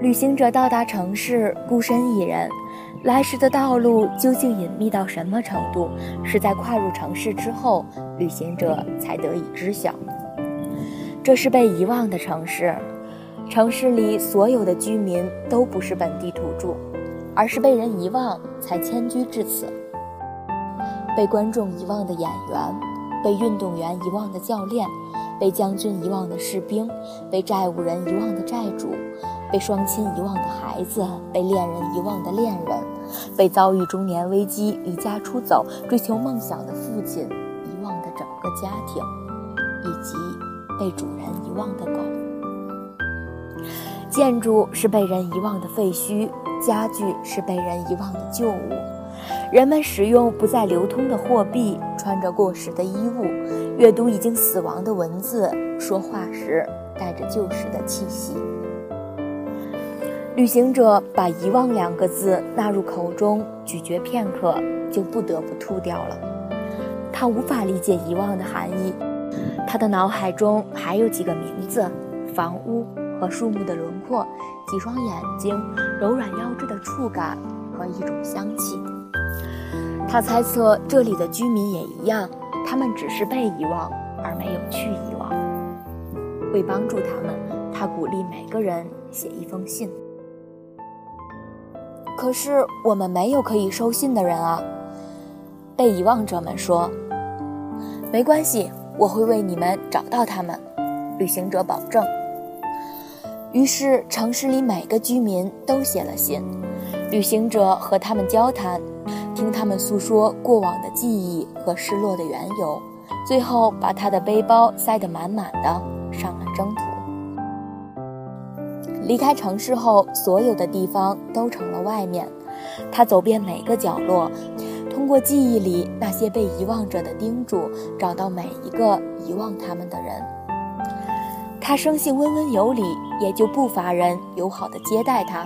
旅行者到达城市，孤身一人，来时的道路究竟隐秘到什么程度？是在跨入城市之后，旅行者才得以知晓。这是被遗忘的城市，城市里所有的居民都不是本地土著，而是被人遗忘才迁居至此。被观众遗忘的演员，被运动员遗忘的教练，被将军遗忘的士兵，被债务人遗忘的债主，被双亲遗忘的孩子，被恋人遗忘的恋人，被遭遇中年危机离家出走追求梦想的父亲遗忘的整个家庭，以及。被主人遗忘的狗，建筑是被人遗忘的废墟，家具是被人遗忘的旧物，人们使用不再流通的货币，穿着过时的衣物，阅读已经死亡的文字，说话时带着旧时的气息。旅行者把“遗忘”两个字纳入口中，咀嚼片刻，就不得不吐掉了。他无法理解遗忘的含义。他的脑海中还有几个名字、房屋和树木的轮廓、几双眼睛、柔软腰肢的触感和一种香气。他猜测这里的居民也一样，他们只是被遗忘，而没有去遗忘。为帮助他们，他鼓励每个人写一封信。可是我们没有可以收信的人啊！被遗忘者们说：“没关系。”我会为你们找到他们，旅行者保证。于是，城市里每个居民都写了信，旅行者和他们交谈，听他们诉说过往的记忆和失落的缘由，最后把他的背包塞得满满的，上了征途。离开城市后，所有的地方都成了外面，他走遍每个角落。通过记忆里那些被遗忘者的叮嘱，找到每一个遗忘他们的人。他生性温文有礼，也就不乏人友好的接待他。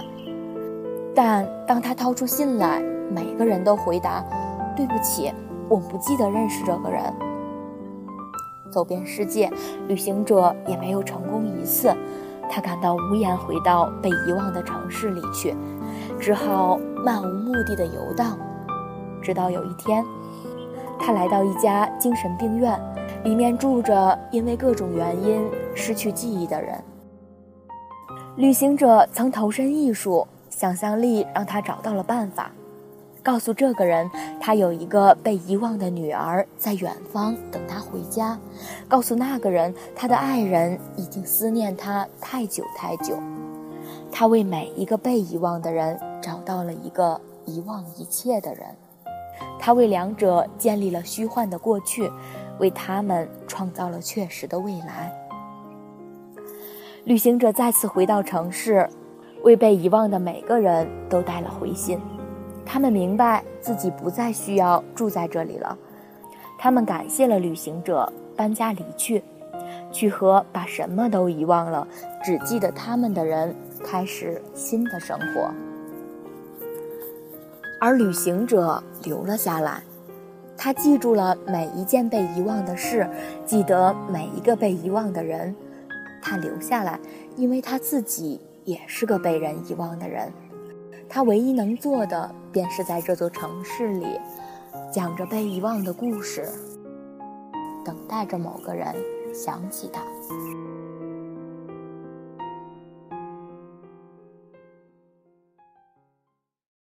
但当他掏出信来，每个人都回答：“对不起，我不记得认识这个人。”走遍世界，旅行者也没有成功一次。他感到无颜回到被遗忘的城市里去，只好漫无目的的游荡。直到有一天，他来到一家精神病院，里面住着因为各种原因失去记忆的人。旅行者曾投身艺术，想象力让他找到了办法，告诉这个人他有一个被遗忘的女儿在远方等他回家，告诉那个人他的爱人已经思念他太久太久。他为每一个被遗忘的人找到了一个遗忘一切的人。他为两者建立了虚幻的过去，为他们创造了确实的未来。旅行者再次回到城市，为被遗忘的每个人都带了回信。他们明白自己不再需要住在这里了，他们感谢了旅行者，搬家离去，去和把什么都遗忘了，只记得他们的人开始新的生活。而旅行者留了下来，他记住了每一件被遗忘的事，记得每一个被遗忘的人。他留下来，因为他自己也是个被人遗忘的人。他唯一能做的，便是在这座城市里，讲着被遗忘的故事，等待着某个人想起他。